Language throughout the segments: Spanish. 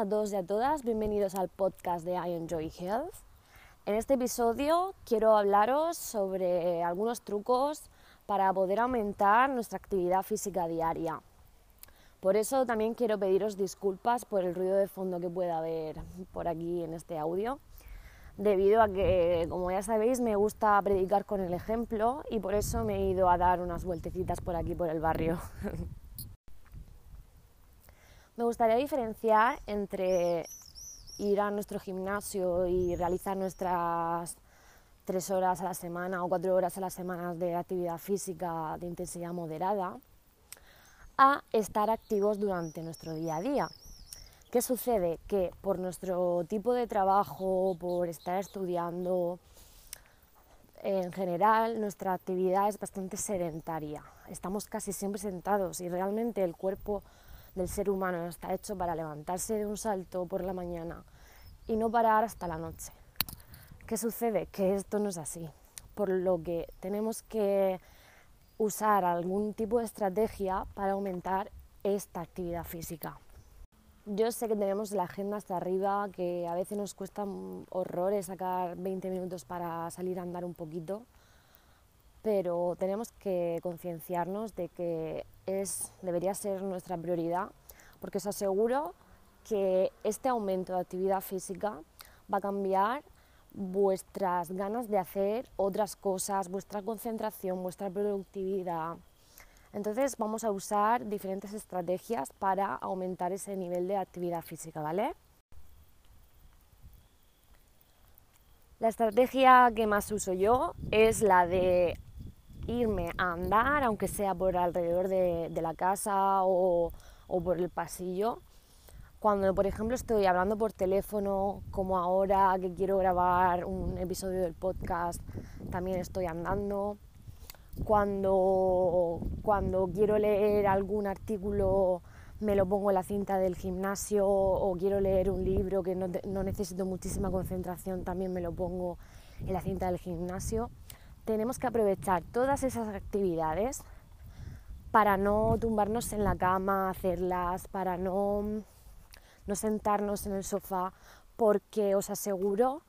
a todos y a todas, bienvenidos al podcast de I Enjoy Health. En este episodio quiero hablaros sobre algunos trucos para poder aumentar nuestra actividad física diaria. Por eso también quiero pediros disculpas por el ruido de fondo que pueda haber por aquí en este audio, debido a que, como ya sabéis, me gusta predicar con el ejemplo y por eso me he ido a dar unas vueltecitas por aquí, por el barrio. Me gustaría diferenciar entre ir a nuestro gimnasio y realizar nuestras tres horas a la semana o cuatro horas a la semana de actividad física de intensidad moderada a estar activos durante nuestro día a día. ¿Qué sucede? Que por nuestro tipo de trabajo, por estar estudiando, en general nuestra actividad es bastante sedentaria. Estamos casi siempre sentados y realmente el cuerpo del ser humano está hecho para levantarse de un salto por la mañana y no parar hasta la noche. ¿Qué sucede? Que esto no es así, por lo que tenemos que usar algún tipo de estrategia para aumentar esta actividad física. Yo sé que tenemos la agenda hasta arriba, que a veces nos cuesta horrores sacar 20 minutos para salir a andar un poquito, pero tenemos que concienciarnos de que es, debería ser nuestra prioridad, porque os aseguro que este aumento de actividad física va a cambiar vuestras ganas de hacer otras cosas, vuestra concentración, vuestra productividad. Entonces vamos a usar diferentes estrategias para aumentar ese nivel de actividad física, ¿vale? La estrategia que más uso yo es la de irme a andar, aunque sea por alrededor de, la casa o, por el pasillo. Cuando, por ejemplo, estoy hablando por teléfono, como ahora que quiero grabar un episodio del podcast, también estoy andando. Cuando, cuando quiero leer algún artículo, me lo pongo en la cinta del gimnasio o quiero leer un libro que no, no necesito muchísima concentración, también me lo pongo en la cinta del gimnasio tenemos que aprovechar todas esas actividades para no tumbarnos en la cama, hacerlas, para no, no sentarnos en el sofá, porque os aseguro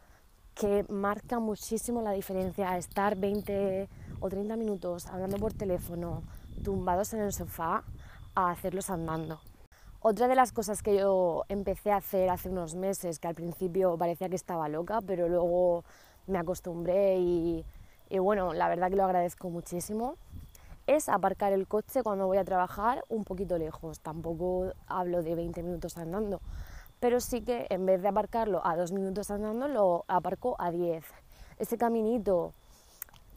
que marca muchísimo la diferencia estar 20 o 30 minutos hablando por teléfono, tumbados en el sofá, a hacerlos andando. Otra de las cosas que yo empecé a hacer hace unos meses, que al principio parecía que estaba loca, pero luego me acostumbré y y bueno, la verdad que lo agradezco muchísimo, es aparcar el coche cuando voy a trabajar un poquito lejos. Tampoco hablo de 20 minutos andando, pero sí que en vez de aparcarlo a dos minutos andando, lo aparco a 10. Ese caminito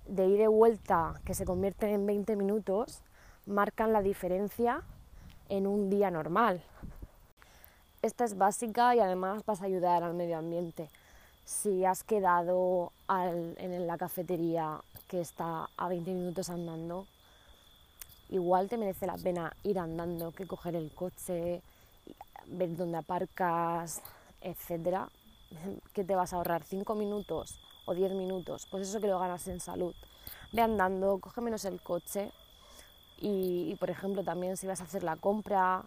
de ir de vuelta que se convierte en 20 minutos marcan la diferencia en un día normal. Esta es básica y además vas a ayudar al medio ambiente si has quedado en la cafetería que está a 20 minutos andando, igual te merece la pena ir andando que coger el coche, ver dónde aparcas, etcétera, que te vas a ahorrar 5 minutos o 10 minutos, pues eso que lo ganas en salud. Ve andando, coge menos el coche y, y por ejemplo también si vas a hacer la compra,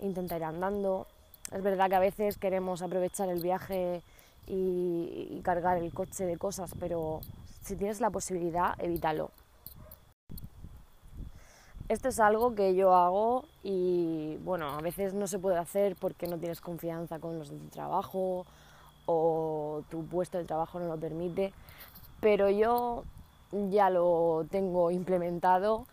intenta ir andando. Es verdad que a veces queremos aprovechar el viaje y, cargar el coche de cosas, pero si tienes la posibilidad, evítalo. Esto es algo que yo hago y bueno, a veces no se puede hacer porque no tienes confianza con los de tu trabajo o tu puesto de trabajo no lo permite, pero yo ya lo tengo implementado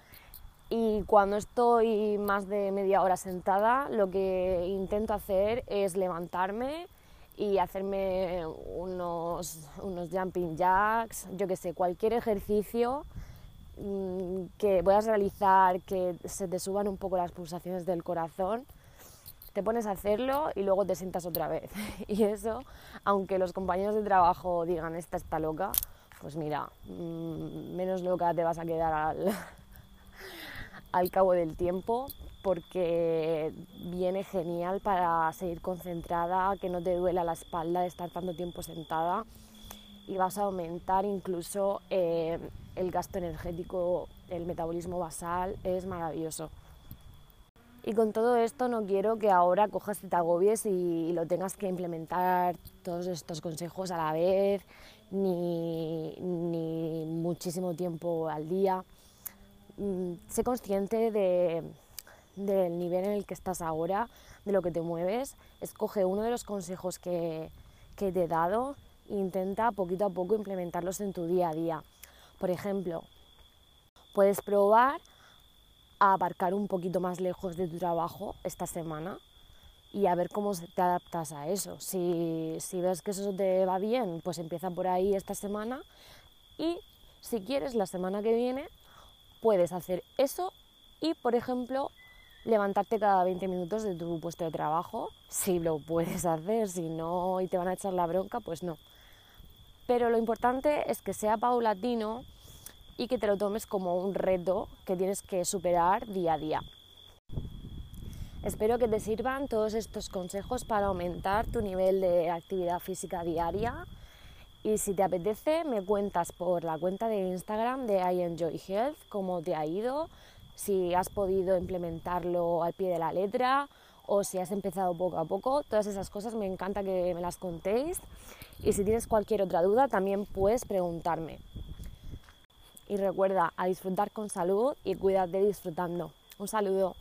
y cuando estoy más de media hora sentada, lo que intento hacer es levantarme, y hacerme unos, unos jumping jacks, yo que sé, cualquier ejercicio mm, que puedas realizar, que se te suban un poco las pulsaciones del corazón, te pones a hacerlo y luego te sientas otra vez. Y eso, aunque los compañeros de trabajo digan, esta está loca, pues mira, mm, menos loca te vas a quedar al, al cabo del tiempo porque viene genial para seguir concentrada, que no te duela la espalda de estar tanto tiempo sentada y vas a aumentar incluso eh, el gasto energético, el metabolismo basal, es maravilloso. Y con todo esto no quiero que ahora cojas y te agobies y, lo tengas que implementar todos estos consejos a la vez, ni, ni muchísimo tiempo al día. Mm, sé consciente de, del nivel en el que estás ahora, de lo que te mueves. Escoge uno de los consejos que, que te he dado e intenta poquito a poco implementarlos en tu día a día. Por ejemplo, puedes probar a aparcar un poquito más lejos de tu trabajo esta semana y a ver cómo te adaptas a eso. Si, si ves que eso te va bien, pues empieza por ahí esta semana y si quieres la semana que viene puedes hacer eso y, por ejemplo, levantarte cada 20 minutos de tu puesto de trabajo, si lo puedes hacer, si no y te van a echar la bronca, pues no. Pero lo importante es que sea paulatino y que te lo tomes como un reto que tienes que superar día a día. Espero que te sirvan todos estos consejos para aumentar tu nivel de actividad física diaria y si te apetece me cuentas por la cuenta de Instagram de I Enjoy Health cómo te ha ido, si has podido implementarlo al pie de la letra o si has empezado poco a poco. Todas esas cosas me encanta que me las contéis y si tienes cualquier otra duda también puedes preguntarme. Y recuerda a disfrutar con salud y cuídate disfrutando. Un saludo.